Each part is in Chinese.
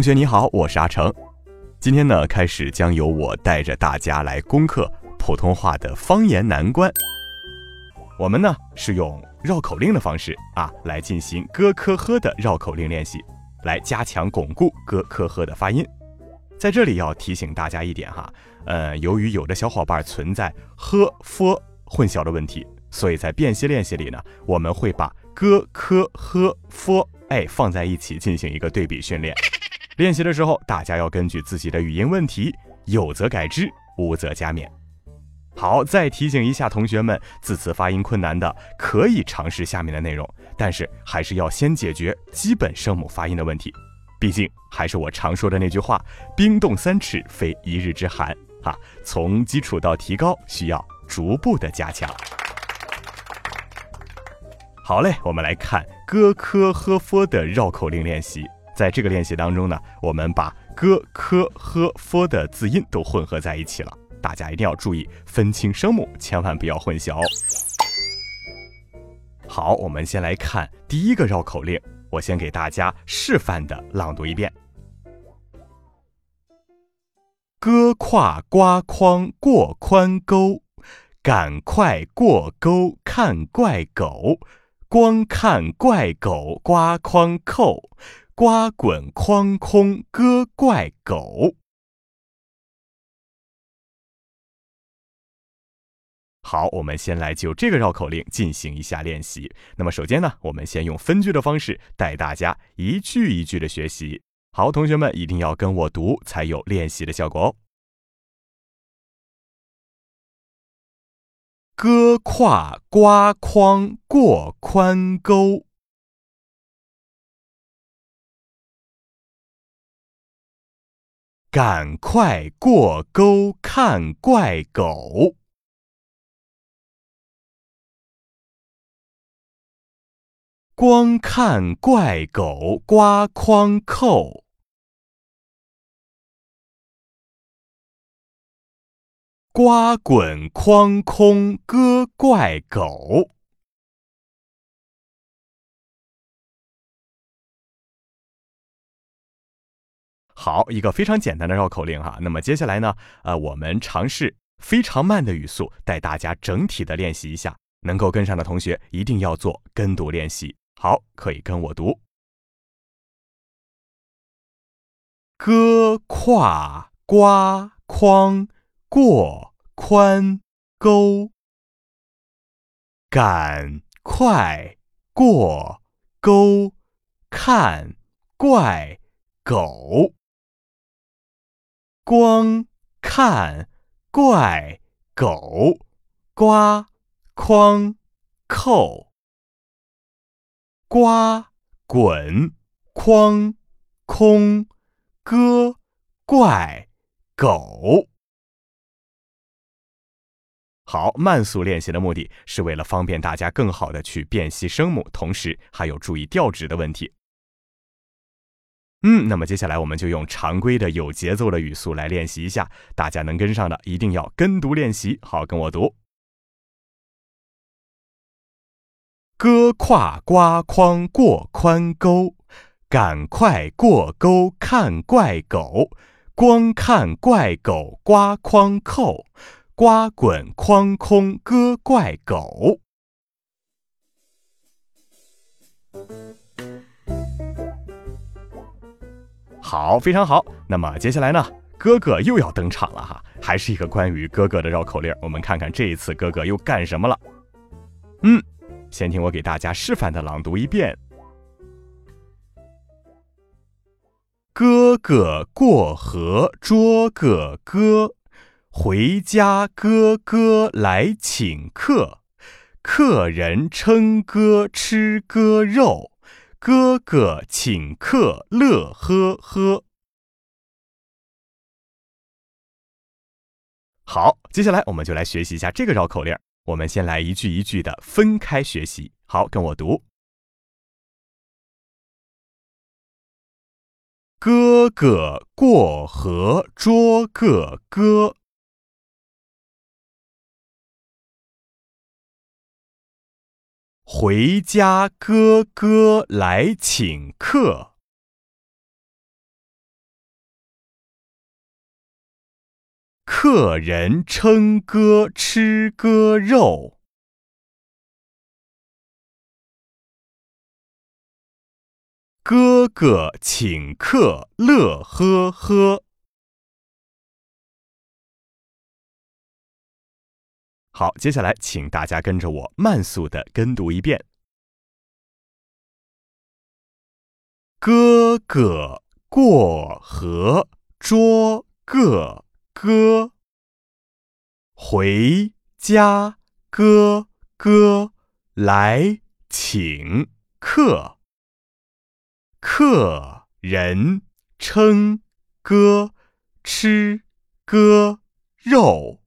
同学你好，我是阿成。今天呢，开始将由我带着大家来攻克普通话的方言难关。我们呢是用绕口令的方式啊，来进行咯科呵的绕口令练习，来加强巩固咯科呵的发音。在这里要提醒大家一点哈，呃，由于有的小伙伴存在呵、f 混淆的问题，所以在辨析练习里呢，我们会把咯科呵、f 哎放在一起进行一个对比训练。练习的时候，大家要根据自己的语音问题，有则改之，无则加勉。好，再提醒一下同学们，字词发音困难的可以尝试下面的内容，但是还是要先解决基本声母发音的问题。毕竟还是我常说的那句话：“冰冻三尺，非一日之寒。”哈，从基础到提高，需要逐步的加强。好嘞，我们来看咯科呵 f 的绕口令练习。在这个练习当中呢，我们把咯科呵 f 的字音都混合在一起了。大家一定要注意分清声母，千万不要混淆。好，我们先来看第一个绕口令，我先给大家示范的朗读一遍：哥跨瓜筐过宽沟，赶快过沟看怪狗，光看怪狗瓜筐扣，瓜滚筐空哥怪狗。好，我们先来就这个绕口令进行一下练习。那么首先呢，我们先用分句的方式带大家一句一句的学习。好，同学们一定要跟我读，才有练习的效果哦。哥挎瓜筐过宽沟，赶快过沟看怪狗。光看怪狗刮筐扣，瓜滚筐空割怪狗。好，一个非常简单的绕口令哈。那么接下来呢？呃，我们尝试非常慢的语速，带大家整体的练习一下。能够跟上的同学一定要做跟读练习。好，可以跟我读：哥跨瓜筐过宽沟，赶快过沟看怪狗，光看怪狗瓜筐扣。瓜滚筐空哥怪狗。好，慢速练习的目的是为了方便大家更好的去辨析声母，同时还有注意调值的问题。嗯，那么接下来我们就用常规的有节奏的语速来练习一下，大家能跟上的一定要跟读练习。好，跟我读。哥挎瓜筐过宽沟，赶快过沟看怪狗，光看怪狗瓜筐扣，瓜滚筐空哥怪狗。好，非常好。那么接下来呢，哥哥又要登场了哈，还是一个关于哥哥的绕口令。我们看看这一次哥哥又干什么了？嗯。先听我给大家示范的朗读一遍：哥哥过河捉个哥，回家哥哥来请客，客人称哥吃哥肉，哥哥请客乐呵呵。好，接下来我们就来学习一下这个绕口令。我们先来一句一句的分开学习。好，跟我读：哥哥过河捉个哥，回家哥哥来请客。客人称哥吃哥肉，哥哥请客乐呵呵。好，接下来请大家跟着我慢速的跟读一遍：哥哥过河捉个。哥，回家哥哥来请客，客人称哥吃哥肉，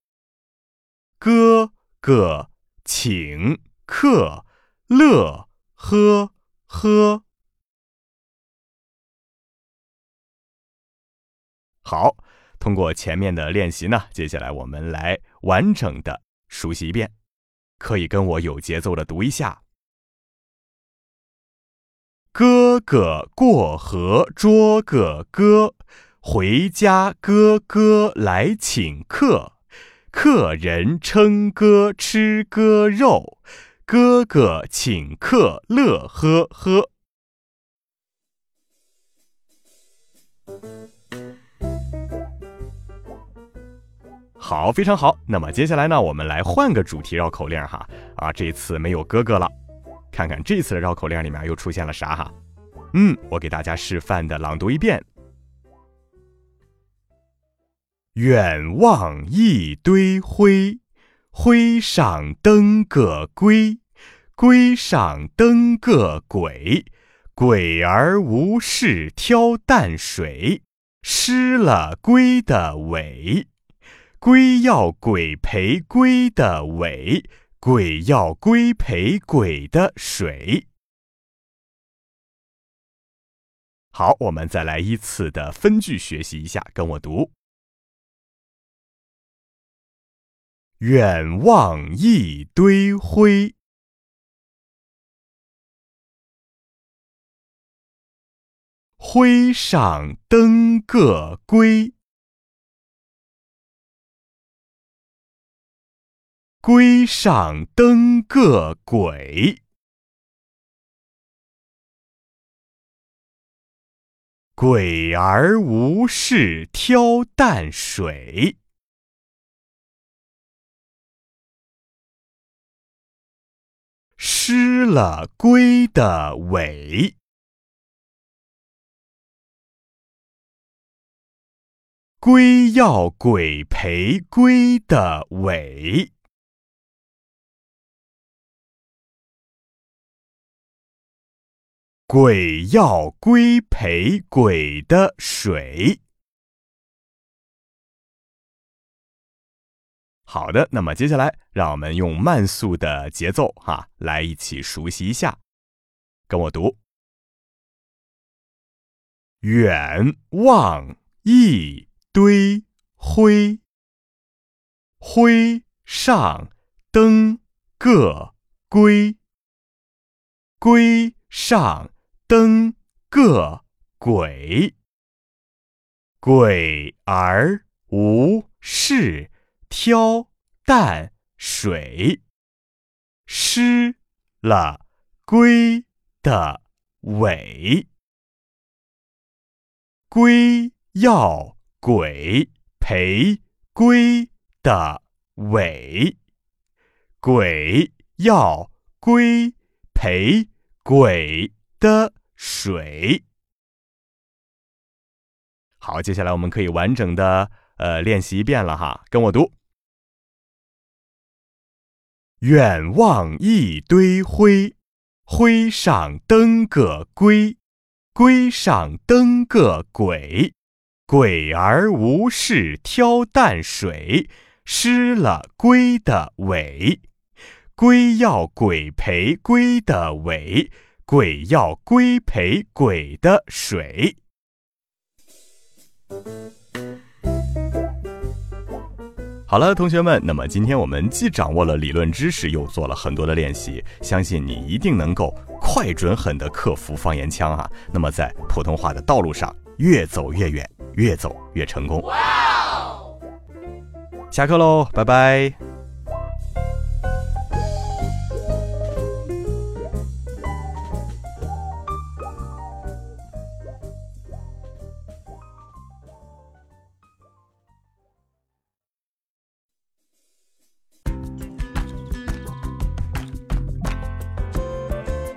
哥哥请客乐呵呵。好。通过前面的练习呢，接下来我们来完整的熟悉一遍，可以跟我有节奏的读一下：哥哥过河捉个哥，回家哥哥来请客，客人称哥吃哥肉，哥哥请客乐呵呵。好，非常好。那么接下来呢，我们来换个主题绕口令哈。啊，这次没有哥哥了，看看这次的绕口令里面又出现了啥哈？嗯，我给大家示范的朗读一遍：远望一堆灰，灰上登个龟，龟上登个鬼，鬼儿无事挑担水，失了龟的尾。龟要鬼赔龟的尾，鬼要龟赔鬼的水。好，我们再来依次的分句学习一下，跟我读：远望一堆灰，灰上登个龟。龟上登个鬼，鬼儿无事挑担水，失了龟的尾。龟要鬼赔龟的尾。鬼要龟陪鬼的水。好的，那么接下来让我们用慢速的节奏哈，来一起熟悉一下，跟我读：远望一堆灰，灰上登个龟，龟上。登个鬼，鬼而无事挑担水，失了龟的尾。龟要鬼赔龟的尾，鬼要龟赔鬼的。水，好，接下来我们可以完整的呃，练习一遍了哈，跟我读。远望一堆灰，灰上登个龟，龟上登个鬼，鬼儿无事挑担水，失了龟的尾，龟要鬼赔龟的尾，鬼要龟赔鬼的水。好了，同学们，那么今天我们既掌握了理论知识，又做了很多的练习，相信你一定能够快、准、狠地克服方言腔啊。那么在普通话的道路上越走越远，越走越成功。下课喽，拜拜。